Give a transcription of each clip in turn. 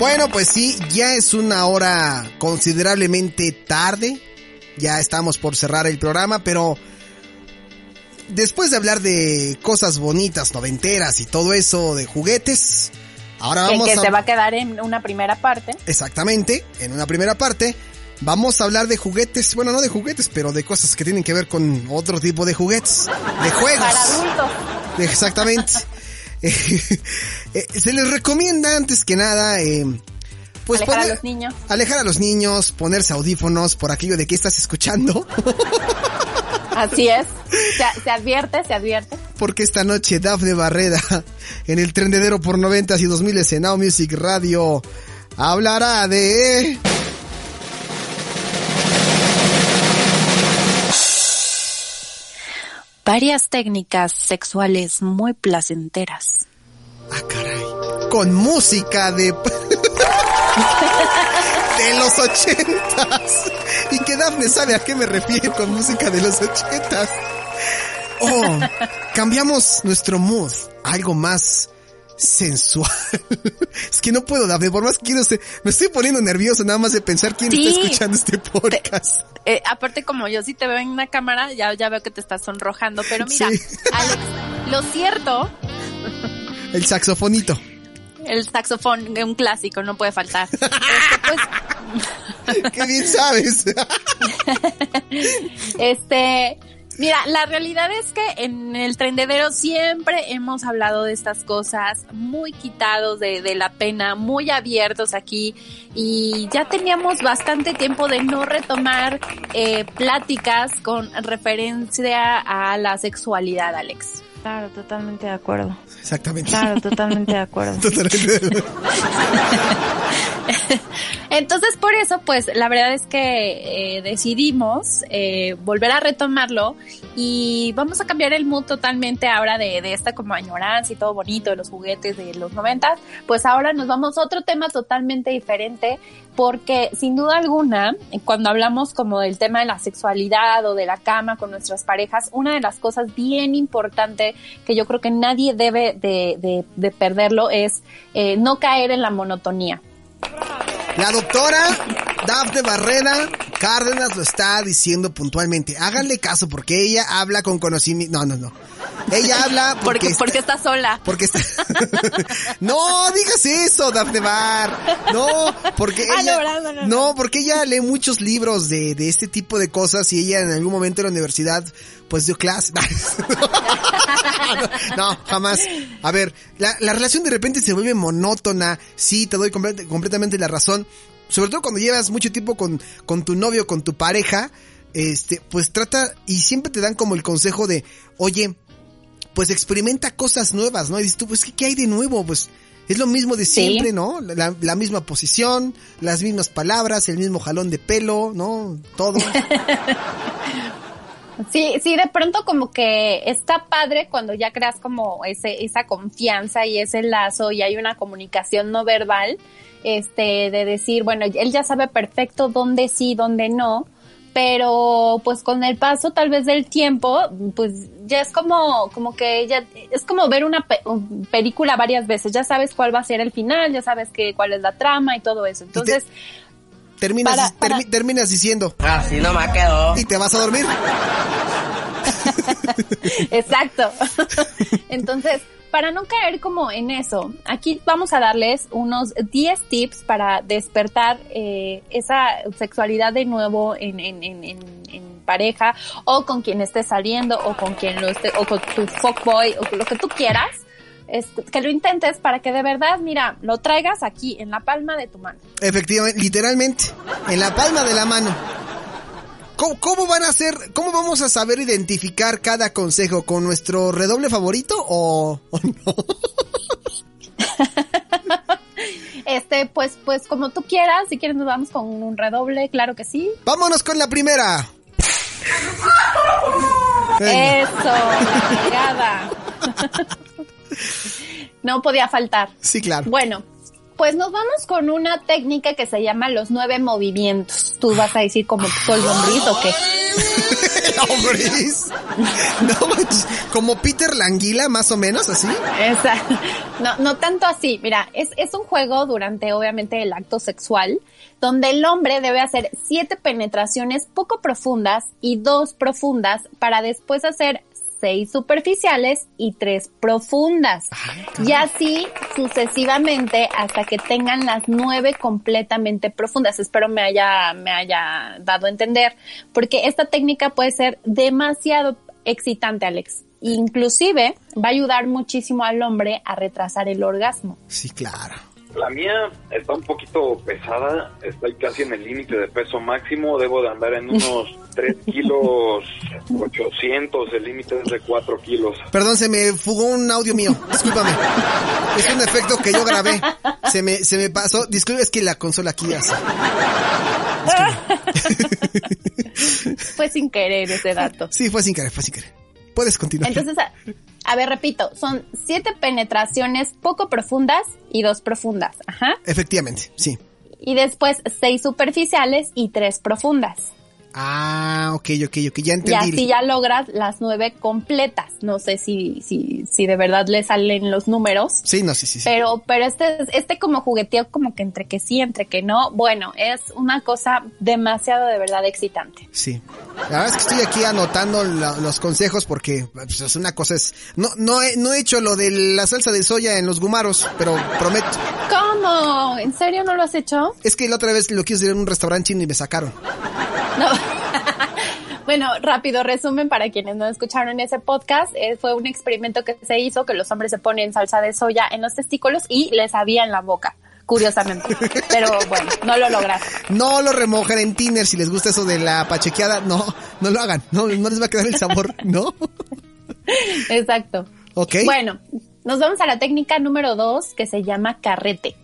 Bueno, pues sí, ya es una hora considerablemente tarde. Ya estamos por cerrar el programa, pero después de hablar de cosas bonitas, noventeras y todo eso de juguetes, ahora Que, vamos que a... se va a quedar en una primera parte. Exactamente, en una primera parte vamos a hablar de juguetes, bueno, no de juguetes, pero de cosas que tienen que ver con otro tipo de juguetes, de juegos. Para adultos. Exactamente. Eh, se les recomienda antes que nada, eh, pues Alejar a poner- los niños. alejar a los niños, ponerse audífonos por aquello de que estás escuchando, Así es. Se, se advierte, se advierte. porque esta noche Dafne Barreda en el trendedero por noventas y 2000 en Now Music Radio hablará de Varias técnicas sexuales muy placenteras. Ah, caray. Con música de... de los ochentas. Y que Dafne sabe a qué me refiero con música de los ochentas. Oh, cambiamos nuestro mood algo más sensual. es que no puedo, Dafne, por más que quiero ser- me estoy poniendo nervioso nada más de pensar quién Sí. está escuchando este podcast. Eh, aparte, como yo sí te veo en una cámara, ya, ya veo que te estás sonrojando. Pero mira, Sí. Alex, lo cierto, El saxofonito. el saxofón, un clásico, no puede faltar. Este, pues, Qué bien sabes. Este, mira, la realidad es que en el trendedero siempre hemos hablado de estas cosas, muy quitados de, de la pena, muy abiertos aquí y ya teníamos bastante tiempo de no retomar eh, pláticas con referencia a la sexualidad, Alex. Claro, totalmente de acuerdo. Exactamente. Claro, totalmente de acuerdo. Totalmente. Entonces, por eso, pues, la verdad es que eh, decidimos eh, volver a retomarlo y vamos a cambiar el mood totalmente ahora de, de esta como añoranza y todo bonito de los juguetes de los noventas. Pues ahora nos vamos a otro tema totalmente diferente porque sin duda alguna, cuando hablamos como del tema de la sexualidad o de la cama con nuestras parejas, una de las cosas bien importante que yo creo que nadie debe de, de- de perderlo es eh, no caer en la monotonía. La doctora Dafne Barrera Cárdenas lo está diciendo puntualmente. Háganle caso porque ella habla con conocimiento. No, no, no. Ella habla porque, Porque, está- porque está sola. porque está... no, digas eso, Dafne Bar. No, porque Ah, ella... no. No, no, no, porque ella lee muchos libros de, de este tipo de cosas y ella en algún momento en la universidad pues dio clase. no, jamás. A ver, la, la relación de repente se vuelve monótona. Sí, te doy complet- completamente la razón. Sobre todo cuando llevas mucho tiempo con, con tu novio, con tu pareja, este, pues trata, y siempre te dan como el consejo de, oye, pues experimenta cosas nuevas, ¿no? Y dices tú, pues, ¿qué, qué hay de nuevo? Pues, es lo mismo de Sí. siempre, ¿no? La, la misma posición, las mismas palabras, el mismo jalón de pelo, ¿no? Todo. Sí, sí, de pronto como que está padre cuando ya creas como ese, esa confianza y ese lazo y hay una comunicación no verbal, este, de decir, bueno, él ya sabe perfecto dónde sí, dónde no, pero pues con el paso tal vez del tiempo, pues ya es como, como que ya, es como ver una pe- película varias veces, ya sabes cuál va a ser el final, ya sabes que, cuál es la trama y todo eso. Entonces, Terminas, Para- para- termi- terminas diciendo, Así no me quedó. y te vas a dormir. Exacto. Entonces, para no caer como en eso, aquí vamos a darles unos 10 tips para despertar eh, esa sexualidad de nuevo en, pareja o con quien estés saliendo o con quien lo esté, o con tu fuckboy o lo que tú quieras. este, que lo intentes para que de verdad, mira, lo traigas aquí en la palma de tu mano. Efectivamente, literalmente, en la palma de la mano. ¿Cómo, cómo van a ser, cómo vamos a saber identificar cada consejo? ¿Con nuestro redoble favorito o, o no? Este, pues, pues como tú quieras, si quieres nos vamos con un redoble, claro que sí. Vámonos con la primera. Eso, no podía faltar. Sí, claro. Bueno, pues nos vamos con una técnica que se llama los nueve movimientos. Tú vas a decir como soy lombriz o qué. Lombriz. No manches, como Peter Languila, más o menos, así. Esa, no, no tanto así. Mira, es, es un juego durante obviamente el acto sexual, donde el hombre debe hacer siete penetraciones poco profundas y dos profundas para después hacer seis superficiales y tres profundas. Y así sucesivamente hasta que tengan las nueve completamente profundas. Espero me haya, me haya dado a entender, porque esta técnica puede ser demasiado excitante, Alex. Inclusive va a ayudar muchísimo al hombre a retrasar el orgasmo. Sí, claro. La mía está un poquito pesada, estoy casi en el límite de peso máximo, debo de andar en unos 3 kilos 800, el límite es de 4 kilos. Perdón, se me fugó un audio mío. Discúlpame. Es un efecto que yo grabé. Se me, se me pasó. Disculpe, es que la consola aquí hace. Fue sin querer ese dato. Sí, fue sin querer, fue sin querer. Puedes continuar. Entonces, a, a ver, repito, son siete penetraciones poco profundas y dos profundas. Ajá. Efectivamente, sí. Y después seis superficiales y tres profundas. Ah, ok, ok, ok, ya Y entendí. así ya logras las nueve completas. No sé si, si, si de verdad le salen los números. Sí, no, sí, sí. sí. Pero, pero este, este como jugueteo como que entre que sí, entre que no, bueno, es una cosa demasiado de verdad excitante. Sí. La verdad es que estoy aquí anotando la- los consejos porque pues, es una cosa es... No, no, he, no he hecho lo de la salsa de soya en los gumaros, pero prometo. ¿Cómo? ¿En serio no lo has hecho? Es que la otra vez lo quise hacer en un restaurante chino y me sacaron. No. Bueno, rápido resumen para quienes no escucharon ese podcast. eh, fue un experimento que se hizo que los hombres se ponen salsa de soya en los testículos y les había en la boca, curiosamente. Pero bueno, no lo lograron. No lo remojen en tiner si les gusta eso de la pachequeada. No, no lo hagan. No, no les va a quedar el sabor, ¿no? Exacto. Ok. Bueno, nos vamos a la técnica número dos que se llama carrete.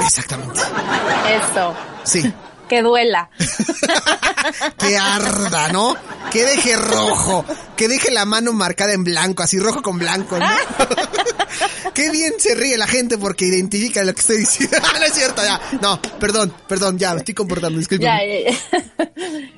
Exactamente. Eso. Sí. Que duela. Que arda, ¿no? Que deje rojo. Que deje la mano marcada en blanco, así rojo con blanco, ¿no? Qué bien se ríe la gente porque identifica lo que estoy diciendo. no es cierto, ya. No, perdón, perdón, ya, me estoy comportando, disculpen. Ya, ya, ya.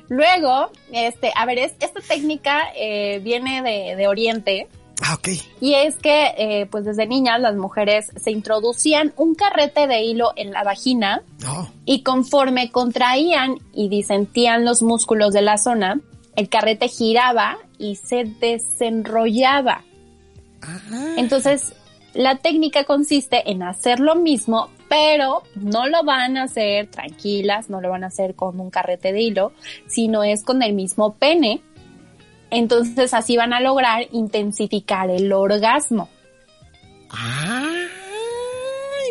Luego, este, a ver, es- esta técnica eh, viene de, de Oriente. Ah, ok. Y es que, eh, pues desde niñas las mujeres se introducían un carrete de hilo en la vagina No. y conforme contraían y disentían los músculos de la zona, el carrete giraba y se desenrollaba. Entonces, la técnica consiste en hacer lo mismo, pero no lo van a hacer tranquilas, no lo van a hacer con un carrete de hilo, sino es con el mismo pene. Entonces así van a lograr intensificar el orgasmo. Ay,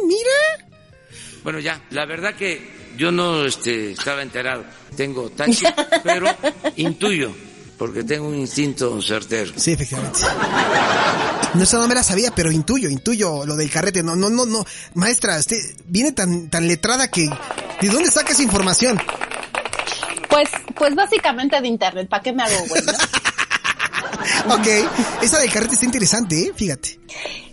mira. Bueno, ya, la verdad que yo no este, estaba enterado. Tengo taxi, pero intuyo, porque tengo un instinto certero. Sí, efectivamente. No, esa no me la sabía, pero intuyo, intuyo lo del carrete. No, no, no, no. Maestra, usted viene tan, tan letrada que... ¿De dónde saca esa información? Pues, pues básicamente de internet, ¿para qué me hago güey? Ok, esa del carrete está interesante, ¿eh? Fíjate.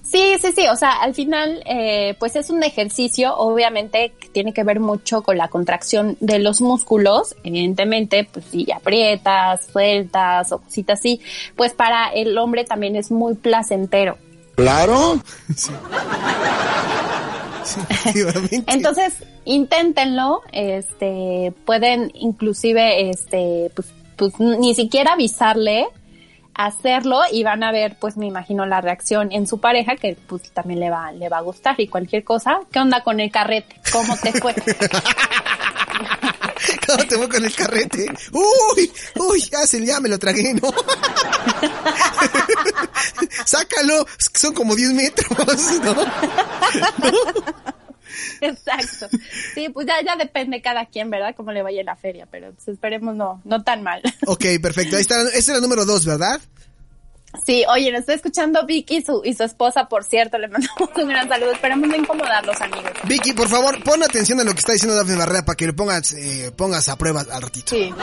Sí, sí, sí, o sea, al final, eh, pues es un ejercicio, obviamente, que tiene que ver mucho con la contracción de los músculos, evidentemente, pues si aprietas, sueltas o cositas así, pues para el hombre también es muy placentero. Claro. Sí, efectivamente. Entonces, inténtenlo, este, pueden inclusive, este, pues, pues ni siquiera avisarle, hacerlo y van a ver, pues me imagino la reacción en su pareja que pues también le va, le va a gustar y cualquier cosa. ¿Qué onda con el carrete? ¿Cómo te fue? ¿Cómo te voy con el carrete? Uy, uy, ya se ya me lo tragué, ¿no? Sácalo, son como 10 metros, ¿no? Exacto. Sí, pues ya, ya depende cada quien, ¿verdad? Cómo le vaya en la feria, pero pues esperemos no, no tan mal. Ok, perfecto. Ahí está, ese era el número dos, ¿verdad? Sí, oye, nos está escuchando Vicky y su, y su esposa, por cierto, le mandamos un gran saludo. Esperamos no incomodarlos, amigos. Vicky, por favor, pon atención a lo que está diciendo Dafne Barrera para que lo pongas, eh, pongas a prueba al ratito. Sí.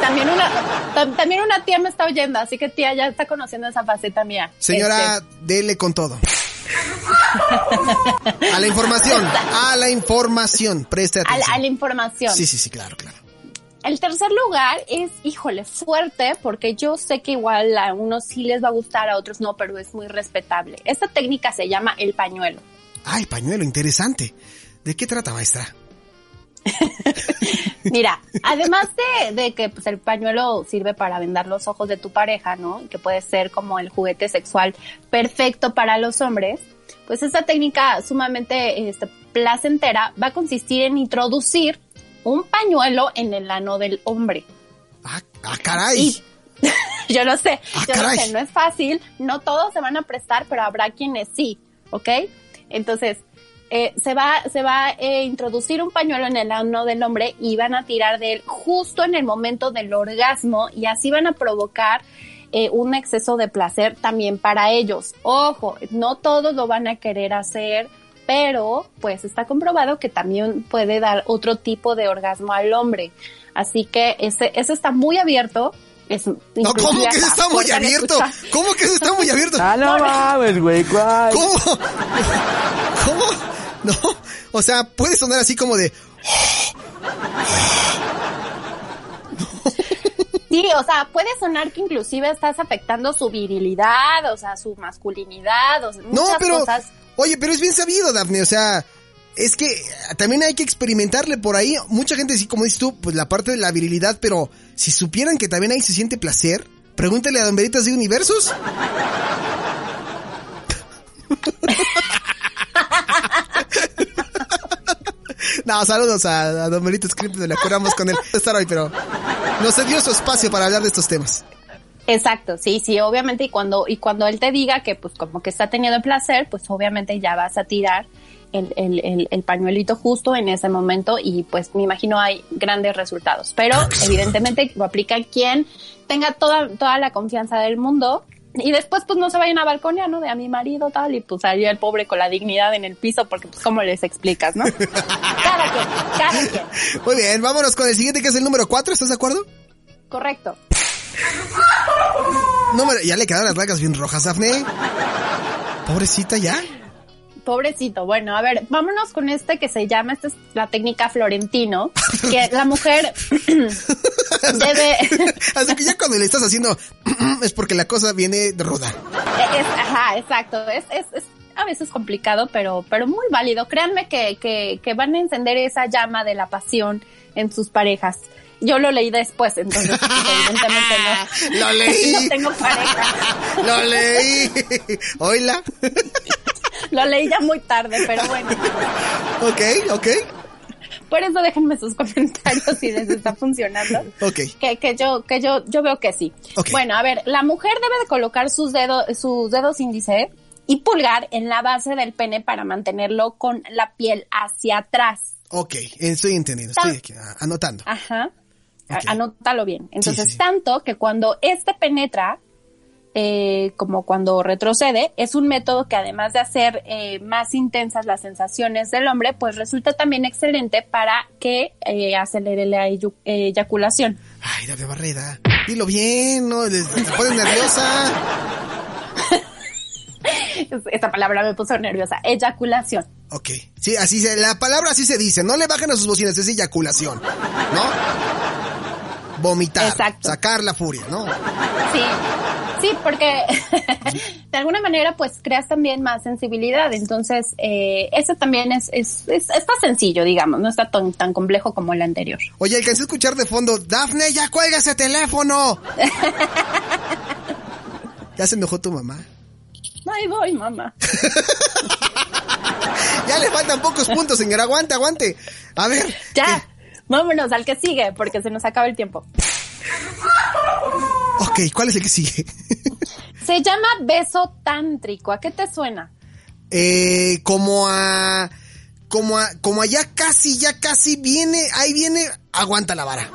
También una, tam- también una tía me está oyendo, así que tía ya está conociendo esa faceta mía. Señora, Este, dele con todo. A la información, a la información, preste a, atención. a la información. Sí, sí, sí, claro, claro. El tercer lugar es, híjole, fuerte, porque yo sé que igual a unos sí les va a gustar, a otros no, pero es muy respetable. Esta técnica se llama el pañuelo. Ay, pañuelo, interesante. ¿De qué trata, maestra? Mira, además de, de que pues, el pañuelo sirve para vendar los ojos de tu pareja, ¿no? Que puede ser como el juguete sexual perfecto para los hombres, pues esta técnica sumamente este, placentera va a consistir en introducir un pañuelo en el ano del hombre. Ah, ah, caray. Y yo lo sé, Ah, yo lo caray. sé, no es fácil, no todos se van a prestar, pero habrá quienes sí, ¿ok? Entonces, eh, se va, se va a eh, introducir un pañuelo en el ano del hombre y van a tirar de él justo en el momento del orgasmo y así van a provocar eh, un exceso de placer también para ellos. Ojo, no todos lo van a querer hacer, pero pues está comprobado que también puede dar otro tipo de orgasmo al hombre. Así que ese, ese está muy abierto. Es, No, ¿cómo que está muy abierto? ¿Cómo que está muy abierto? Ah, no mames, güey, ¿cuál? ¿Cómo? ¿Cómo? No, o sea, puede sonar así como de... Sí, o sea, puede sonar que inclusive estás afectando su virilidad, o sea, su masculinidad, o sea, No, muchas pero... cosas. Oye, pero es bien sabido, Dafne, o sea... Es que también hay que experimentarle por ahí. Mucha gente, sí, como dices tú, pues la parte de la virilidad, pero si supieran que también ahí se siente placer, pregúntale a Don Veritas de Universos. No, saludos a, a Don Veritas, le acordamos con él estar hoy, pero no se dio su espacio para hablar de estos temas. Exacto, sí, sí, obviamente, y cuando, y cuando él te diga que pues como que está teniendo placer, pues obviamente ya vas a tirar el, el, el, el pañuelito justo en ese momento y pues me imagino hay grandes resultados. Pero evidentemente lo aplica quien tenga toda, toda la confianza del mundo y después pues no se vayan a balconear, ¿no? De a mi marido tal y pues salió el pobre con la dignidad en el piso porque pues cómo les explicas, ¿no? cada quien, cada quien. Muy bien, vámonos con el siguiente que es el número 4, ¿estás de acuerdo? Correcto. Número, ya le quedaron las ragas bien rojas, Dafne. Pobrecita ya. Pobrecito. Bueno, a ver, vámonos con este que se llama, esta es la técnica florentino, que la mujer debe, Así que ya cuando le estás haciendo es porque la cosa viene de ruda. es, ajá, exacto, es, es, es a veces complicado, pero, pero muy válido. Créanme que, que, que van a encender esa llama de la pasión en sus parejas. Yo lo leí después, entonces evidentemente no. Lo leí. No tengo pareja. Lo leí. Oila. Lo leí ya muy tarde, pero bueno. Ok, ok. Por eso déjenme sus comentarios si les está funcionando. Ok. Que, que yo, que yo, yo veo que sí. Bueno, a ver, la mujer debe de colocar sus dedos, sus dedos índice y pulgar en la base del pene para mantenerlo con la piel hacia atrás. Ok, estoy entendiendo, estoy aquí, anotando. Ajá. Anótalo bien. Entonces, sí, sí. tanto que cuando este penetra, eh, como cuando retrocede, es un método que además de hacer eh, más intensas las sensaciones del hombre, pues resulta también excelente para que eh, acelere la eyaculación. Ay, Dafne Barrera. Dilo bien, ¿no? Te pones nerviosa. Esta palabra me puso nerviosa. Eyaculación. Ok. Sí, así se, la palabra así se dice. No le bajen a sus bocinas, es eyaculación. ¿No? Vomitar. Exacto. Sacar la furia, ¿no? Sí, sí, porque de alguna manera pues creas también más sensibilidad. Entonces, eh, eso también es, es, es- está sencillo, digamos, no está tan, tan complejo como el anterior. Oye, alcancé a escuchar de fondo, Dafne, ya cuelga ese teléfono. ya se enojó tu mamá. Ahí voy, mamá. Ya le faltan pocos puntos, señora. Aguante, aguante. A ver. Ya, vámonos al que sigue, porque se nos acaba el tiempo. Ok, ¿cuál es el que sigue? Se llama beso tántrico. ¿A qué te suena? eh, como a... como, a- como allá casi, ya casi viene, ahí viene, aguanta la vara.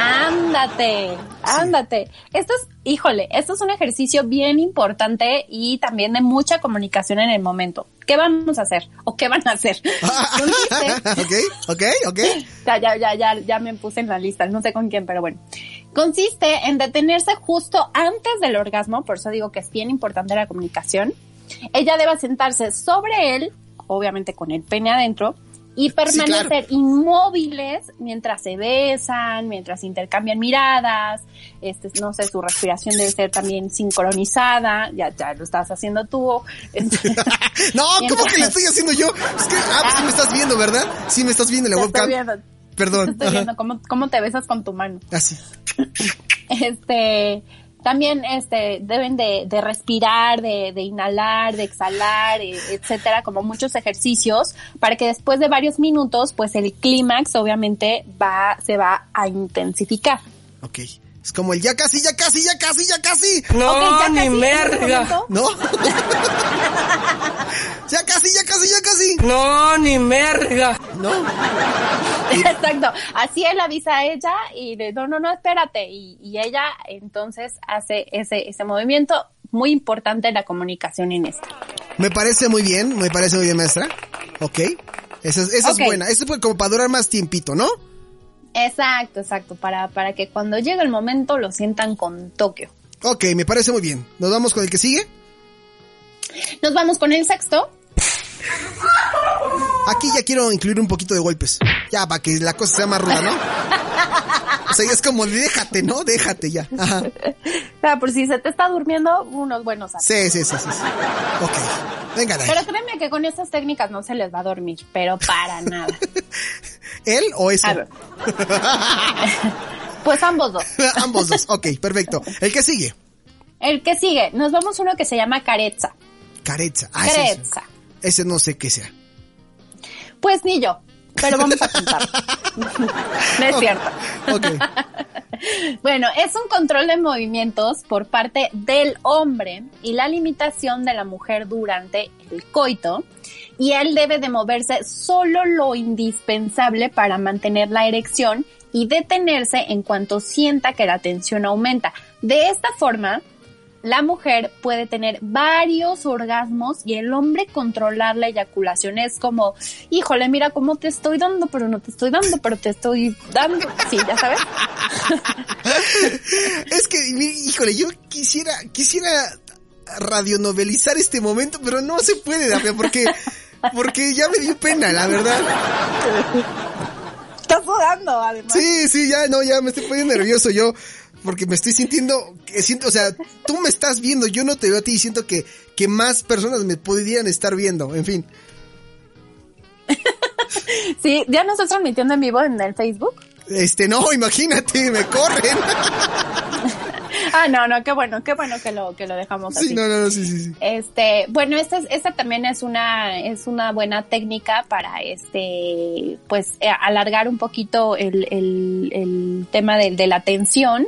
Ándate, ándate. Esto es, híjole, esto es un ejercicio bien importante y también de mucha comunicación en el momento. ¿Qué vamos a hacer? ¿O qué van a hacer? Consiste- ok, ok, ok. ya, ya, ya, ya, ya me puse en la lista, no sé con quién, pero bueno. Consiste en detenerse justo antes del orgasmo, por eso digo que es bien importante la comunicación. Ella debe sentarse sobre él, obviamente con el pene adentro, y permanecer claro. inmóviles mientras se besan, mientras intercambian miradas, este, no sé, su respiración debe ser también sincronizada, ya, ya lo estás haciendo tú. No, ¿cómo que le estoy haciendo yo? Es que, ah, pues sí me estás viendo, ¿verdad? Sí me estás viendo en la webcam. viendo, te Perdón. estoy viendo cómo, cómo te besas con tu mano. Así. este también este deben de, de respirar, de, de inhalar, de exhalar, eh, etcétera, como muchos ejercicios para que después de varios minutos, pues el clímax obviamente va se va a intensificar. Ok. Es como el ya casi, ya casi, ya casi, ya casi. No, ya ni casi, en este merga. momento, ¿No? ya casi, ya casi, ya casi. No, ni merga. ¿No? Exacto. Así él avisa a ella y de no, no, no, espérate. Y, y ella entonces hace ese, ese movimiento. Muy importante la comunicación en esto. Me parece muy bien, me parece muy bien, maestra. Ok. Esa es, esa es buena. Eso fue como para durar más tiempito, ¿no? Exacto, exacto. Para, para que cuando llegue el momento lo sientan con Tokio. Ok, me parece muy bien. ¿Nos vamos con el que sigue? Nos vamos con el sexto. Aquí ya quiero incluir un poquito de golpes. Ya, para que la cosa sea más ruda, ¿no? O sea, ya es como, déjate, ¿no? Déjate ya. Ajá. O sea, por si se te está durmiendo, unos buenos apps. Sí, sí, sí, sí. sí. Ok. Venga. Pero créeme que con estas técnicas no se les va a dormir, pero para nada. ¿Él o eso? Pues ambos dos. Ambos dos. Ok, perfecto. El que sigue. El que sigue, nos vamos a uno que se llama careza. Careza. Ah, ese, Careza. ese no sé qué sea. Pues ni yo, pero vamos a contar. no es cierto. Bueno, es un control de movimientos por parte del hombre y la limitación de la mujer durante el coito. Y él debe de moverse solo lo indispensable para mantener la erección y detenerse en cuanto sienta que la tensión aumenta. De esta forma, la mujer puede tener varios orgasmos y el hombre controlar la eyaculación es como, híjole, mira cómo te estoy dando, pero no te estoy dando, pero te estoy dando. Sí, ya sabes. Es que, híjole, yo quisiera, quisiera radionovelizar este momento, pero no se puede, porque, porque ya me dio pena, la verdad. Estás sudando, además. Sí, sí, ya, no, ya me estoy poniendo nervioso yo, porque me estoy sintiendo, que siento, o sea, tú me estás viendo, yo no te veo a ti y siento que, que más personas me podrían estar viendo, en fin. Sí, ya nos estás transmitiendo en vivo en el Facebook. Este, no, imagínate, me corren. Ah, no, no, qué bueno, qué bueno que lo, que lo dejamos así. Sí, no, no, sí, sí, sí. Este, bueno, esta, es- esta también es una, es una buena técnica para este, pues, eh, alargar un poquito el, el, el tema de, de la tensión.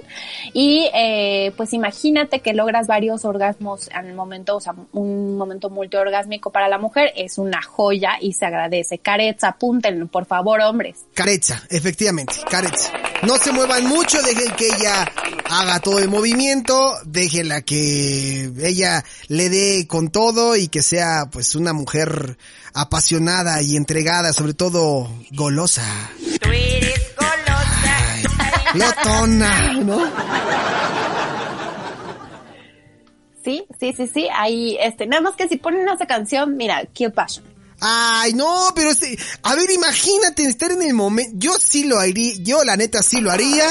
Y, eh, pues imagínate que logras varios orgasmos al momento, o sea, un momento multiorgásmico para la mujer, es una joya y se agradece. Carets, apúntenlo, por favor, hombres. Careza, efectivamente, careza. No se muevan mucho, dejen que ella haga todo el movimiento, déjenla que ella le dé con todo y que sea pues una mujer apasionada y entregada, sobre todo golosa. Tú eres golosa. Ay, glotona, ¿no? Sí, sí, sí, sí, ahí, este, nada más que si ponen esa canción, mira, Kill Passion. Ay, no, pero este, a ver, imagínate estar en el momento, yo sí lo haría, yo la neta sí lo haría.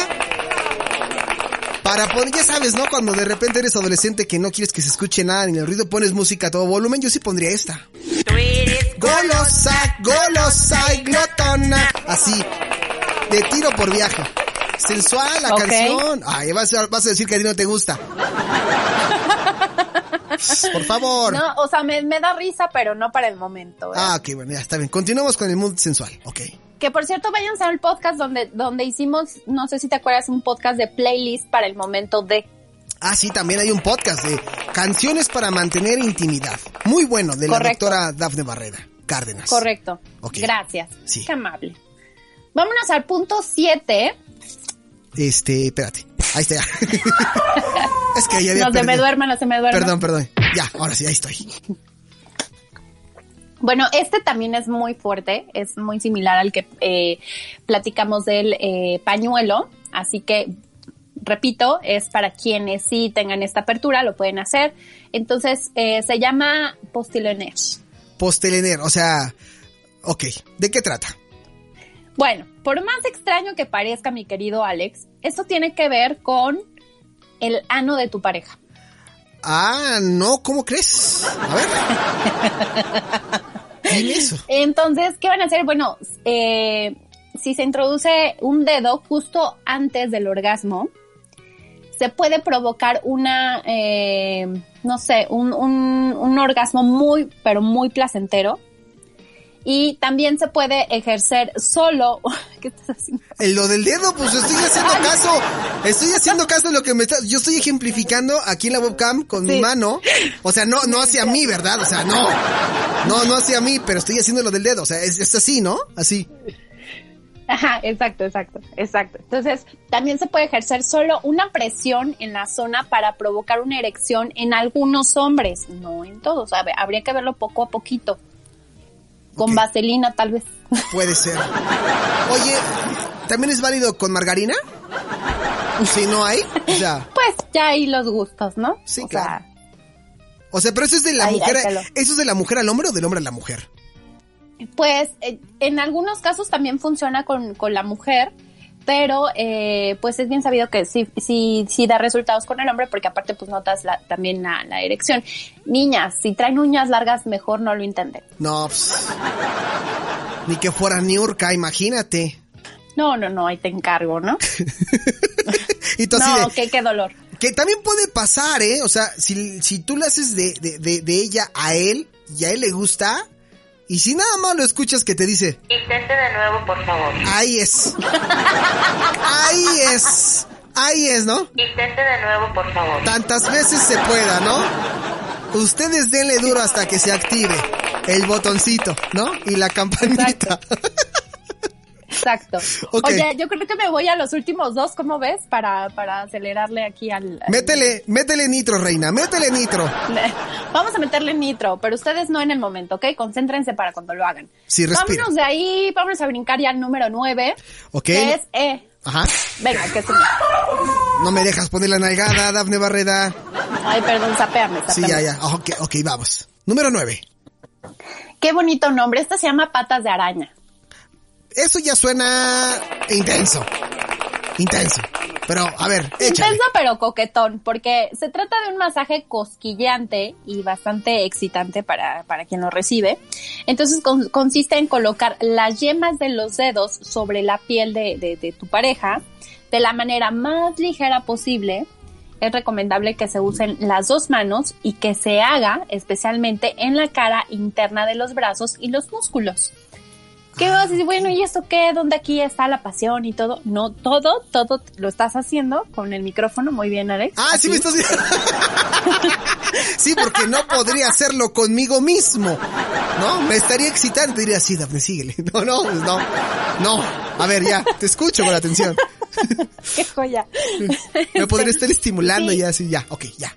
Para poner, ya sabes, ¿no? Cuando de repente eres adolescente que no quieres que se escuche nada ni el ruido, pones música a todo volumen, yo sí pondría esta. Tú eres Golosa, golosa y glotona. Así, de tiro por viaje. Sensual la canción. Ay, vas a, vas a decir que a ti no te gusta. Por favor. No, o sea, me, me da risa, pero no para el momento. ¿eh? Ah, ok, bueno, ya está bien. Continuamos con el mood sensual. Ok. Que por cierto, váyanse al podcast donde, donde hicimos, no sé si te acuerdas, un podcast de playlist para el momento de. Ah, sí, también hay un podcast de canciones para mantener intimidad. Muy bueno, de la doctora Dafne Barrera. Cárdenas. Correcto. Gracias. Sí. Qué amable. Vámonos al punto 7. Este, espérate. Ahí está ya. es que ya había No se me perdido. duerma, no se me duerma. Perdón, perdón. Ya, ahora sí, ahí estoy. Bueno, este también es muy fuerte, es muy similar al que eh, platicamos del eh, pañuelo, así que, repito, es para quienes sí tengan esta apertura, lo pueden hacer. Entonces, eh, se llama postilionage. Postelener, o sea, ok. ¿De qué trata? Bueno, por más extraño que parezca, mi querido Alex, esto tiene que ver con el ano de tu pareja. Ah, no, ¿cómo crees? A ver. Eso. Entonces, ¿qué van a hacer? Bueno, eh, si se introduce un dedo justo antes del orgasmo, se puede provocar una, eh, no sé, un, un, un orgasmo muy, pero muy placentero. Y también se puede ejercer solo. ¿Qué estás haciendo? En lo del dedo, pues estoy haciendo caso. Estoy haciendo caso de lo que me está. Yo estoy ejemplificando aquí en la webcam con mi mano. O sea, no, no hacia mí, ¿verdad? O sea, no. No, no hacia mí, pero estoy haciendo lo del dedo. O sea, es, es así, ¿no? Así. Ajá, exacto, exacto, exacto. Entonces, también se puede ejercer solo una presión en la zona para provocar una erección en algunos hombres, no en todos. A ver, habría que verlo poco a poquito. Con vaselina, tal vez. Puede ser. Oye, ¿también es válido con margarina? Si no hay. Sea, Pues ya hay los gustos, ¿no? Sí, O claro. sea, o sea, pero eso es de la Ahí, mujer. ahí ¿Eso es de la mujer al hombre o del hombre a la mujer? pues eh, en algunos casos también funciona con, con la mujer, pero eh, pues es bien sabido que sí, sí, sí da resultados con el hombre porque aparte pues notas la- también la, la erección. Niñas, si traen uñas largas, mejor no lo intenten. No, pues, Ni que fuera Niurka, imagínate. No, no, no, ahí te encargo, ¿no? y tú así No, de, qué, qué dolor. Que también puede pasar, ¿eh? O sea, si, si tú le haces de, de, de, de ella a él y a él le gusta, y si nada más lo escuchas que te dice, Intente de nuevo, por favor. ahí es. Ahí es. Ahí es, ¿no? Intente de nuevo, por favor. Tantas veces se pueda, ¿no? Ustedes denle duro hasta que se active el botoncito, ¿no? Y la campanita. Exacto. Ok. Oye, yo creo que me voy a los últimos dos, ¿cómo ves? Para, para acelerarle aquí al... al- métele, métele nitro, reina, métele nitro. Vamos a meterle nitro, pero ustedes no en el momento, ¿ok? Concéntrense para cuando lo hagan. Sí, respira. Vámonos de ahí, vámonos a brincar ya al número nueve, ¿Ok? que es... Eh, Ajá. venga, que se me... No me dejas poner la nalgada, Dafne Barreda. Ay, perdón, sapéame, Sí, ya, ya. Ok, ok, vamos. Número nueve. Qué bonito nombre, esta se llama patas de araña. Eso ya suena intenso. Intenso. Pero, a ver. Intenso pero coquetón, porque se trata de un masaje cosquilleante y bastante excitante para, para quien lo recibe. Entonces con- consiste en colocar las yemas de los dedos sobre la piel de, de- de tu pareja de la manera más ligera posible. Es recomendable que se usen las dos manos y que se haga especialmente en la cara interna de los brazos y los músculos. ¿Qué vas a decir? Bueno, ¿y esto qué? ¿Dónde aquí está la pasión y todo? No, todo, todo lo estás haciendo con el micrófono. Muy bien, Alex. Ah, sí me estás sí, porque no podría hacerlo conmigo mismo. ¿No? Me estaría excitando. Diría, sí, Dafne, síguele. No, no, pues no. No. A ver, ya, te escucho con atención. Qué joya. Me podría estar estimulando Sí. ya, así, ya. Ok, ya.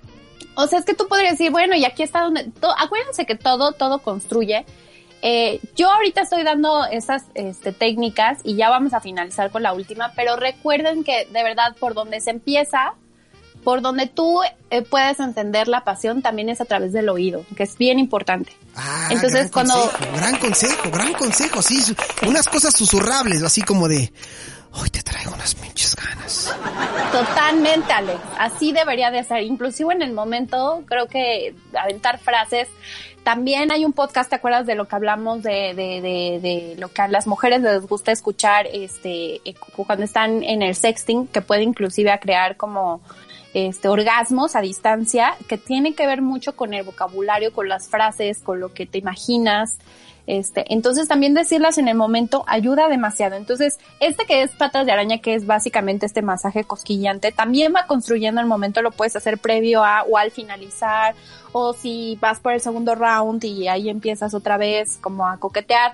O sea, es que tú podrías decir, bueno, y aquí está donde... acuérdense que todo, todo construye. Eh, yo ahorita estoy dando esas este, técnicas y ya vamos a finalizar con la última, pero recuerden que de verdad por donde se empieza, por donde tú eh, puedes entender la pasión también es a través del oído, que es bien importante. Ah, Entonces, gran cuando- consejo, gran consejo, gran consejo, sí, unas cosas susurrables, así como de, hoy te traigo unas pinches ganas. Totalmente, Alex. Así debería de ser. Inclusive en el momento, creo que aventar frases. También hay un podcast, ¿te acuerdas de lo que hablamos de, de, de, de lo que a las mujeres les gusta escuchar este eh, cu- cuando están en el sexting, que puede inclusive crear como este orgasmos a distancia, que tiene que ver mucho con el vocabulario, con las frases, con lo que te imaginas. Este, entonces también decirlas en el momento ayuda demasiado. Entonces, este que es patas de araña, que es básicamente este masaje cosquillante, también va construyendo el momento, lo puedes hacer previo a o al finalizar, o si vas por el segundo round y ahí empiezas otra vez como a coquetear,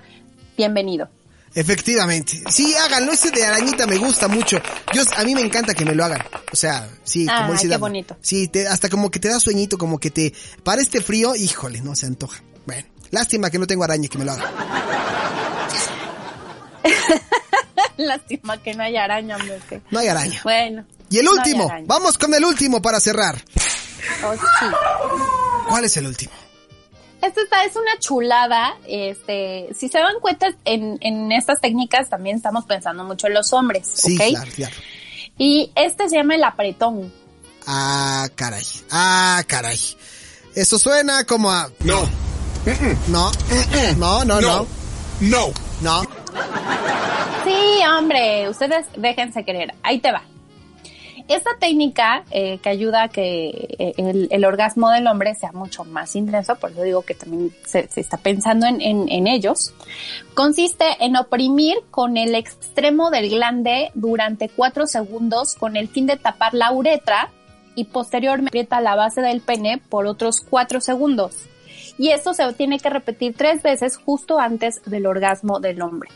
bienvenido. Efectivamente. Sí, háganlo. Ese de arañita me gusta mucho. Yo, a mí me encanta que me lo hagan. O sea, sí, Ah, como dice qué bonito. Sí, te- hasta como que te da sueñito, como que te... Para este frío, híjole, no se antoja. Bueno, lástima que no tengo araña y que me lo haga. Lástima que no haya araña, hombre. que- No hay araña. Bueno. Y el hay último. Vamos con el último para cerrar. Oh, sí. ¿Cuál es el último? Esta está- es una chulada. Este, si se dan cuenta, en, en estas técnicas también estamos pensando mucho en los hombres, Sí, ¿ok? claro, claro. Y este se llama el apretón. Ah, caray. Ah, caray. Eso suena como a... No. No. No, no, no. No. No. Sí, hombre, ustedes déjense querer. Ahí te va. Esta técnica eh, que ayuda a que eh, el, el orgasmo del hombre sea mucho más intenso, por eso digo que también se, se está pensando en, en- en ellos, consiste en oprimir con el extremo del glande durante cuatro segundos con el fin de tapar la uretra y posteriormente aprieta la base del pene por otros cuatro segundos. Y esto se tiene que repetir tres veces justo antes del orgasmo del hombre.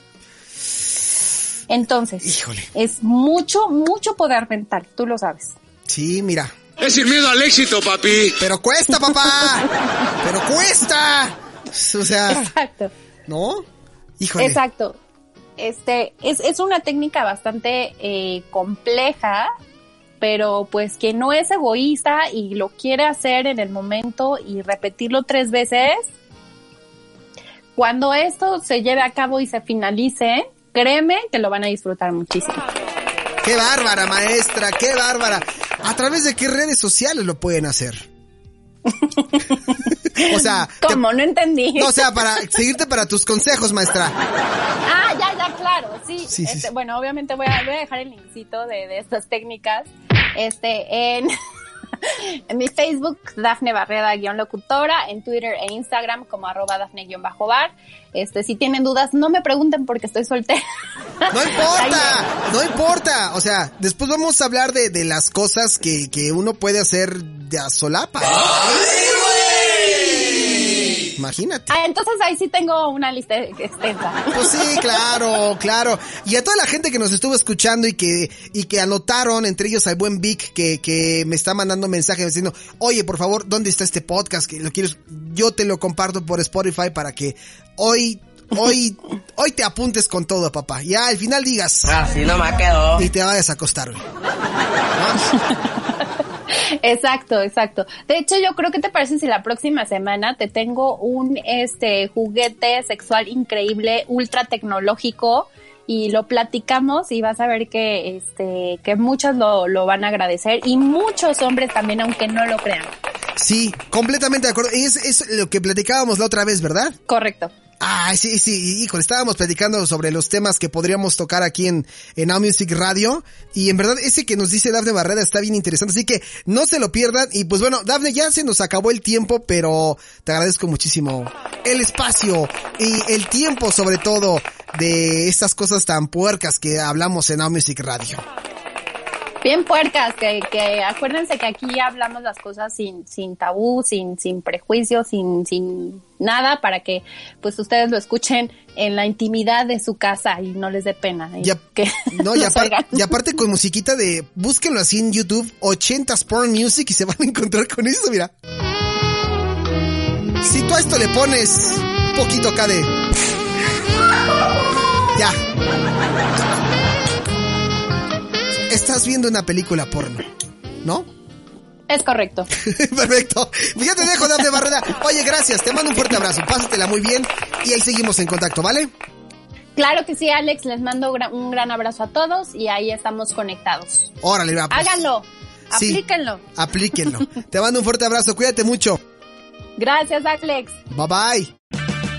Entonces, Híjole. es mucho, mucho poder mental, tú lo sabes. Sí, mira. Es sin miedo al éxito, papi. Pero cuesta, papá. Pero cuesta. O sea, Exacto, ¿no? Híjole. exacto. Este, es, es una técnica bastante eh, compleja, pero pues que no es egoísta y lo quiere hacer en el momento y repetirlo tres veces, cuando esto se lleve a cabo y se finalice, créeme que lo van a disfrutar muchísimo. Qué bárbara, maestra, qué bárbara. ¿A través de qué redes sociales lo pueden hacer? o sea, te- ¿Cómo? No entendí. no, o sea, para seguirte para tus consejos, maestra. Ah, ya, ya, claro, sí. Sí, sí, Este, sí. Bueno, obviamente voy a, voy a dejar el linkcito de, de estas técnicas este, en, en mi Facebook, Dafne Barreda-locutora, en Twitter e Instagram como arroba Dafne-bar. Este, si tienen dudas, no me pregunten porque estoy soltera. No importa, no importa. O sea, después vamos a hablar de, de las cosas que, que uno puede hacer de a solapa. Imagínate. Ah, entonces ahí sí tengo una lista extensa. Pues sí, claro, claro. Y a toda la gente que nos estuvo escuchando y que, y que anotaron, entre ellos al buen Vic, que, que me está mandando mensajes diciendo, oye, por favor, ¿dónde está este podcast? Que lo quieres, yo te lo comparto por Spotify para que hoy, hoy, hoy te apuntes con todo, papá. Ya al final digas. Así no me quedo. Y te vayas a acostar, güey. Exacto, exacto. De hecho, yo creo que te parece si la próxima semana te tengo un este juguete sexual increíble, ultra tecnológico y lo platicamos y vas a ver que este que muchos lo, lo van a agradecer y muchos hombres también aunque no lo crean. Sí, completamente de acuerdo. Es, es lo que platicábamos la otra vez, ¿verdad? Correcto. Ah, sí, sí, híjole, estábamos platicando sobre los temas que podríamos tocar aquí en, en Now Music Radio. Y en verdad, ese que nos dice Dafne Barrera está bien interesante. Así que no se lo pierdan. Y pues bueno, Dafne, ya se nos acabó el tiempo, pero te agradezco muchísimo el espacio y el tiempo sobre todo de estas cosas tan puercas que hablamos en Now Music Radio. Bien puercas, que, que acuérdense que aquí hablamos las cosas sin, sin tabú, sin, sin prejuicios, sin, sin nada, para que pues ustedes lo escuchen en la intimidad de su casa y no les dé pena. y Ya- que No, y, los apar- oigan. y aparte con musiquita de, búsquenlo así en YouTube, 80s Porn Music y se van a encontrar con eso, mira. Si tú a esto le pones un poquito acá de... Ya. Estás viendo una película porno, ¿no? Es correcto. Perfecto. Pues ya te dejo, Dafne Barrera. Oye, gracias. Te mando un fuerte abrazo. Pásatela muy bien y ahí seguimos en contacto, ¿vale? Claro que sí, Alex, les mando un gran abrazo a todos y ahí estamos conectados. Órale, va. pues. Háganlo, Sí. aplíquenlo. Aplíquenlo. Te mando un fuerte abrazo. Cuídate mucho. Gracias, Alex. Bye bye.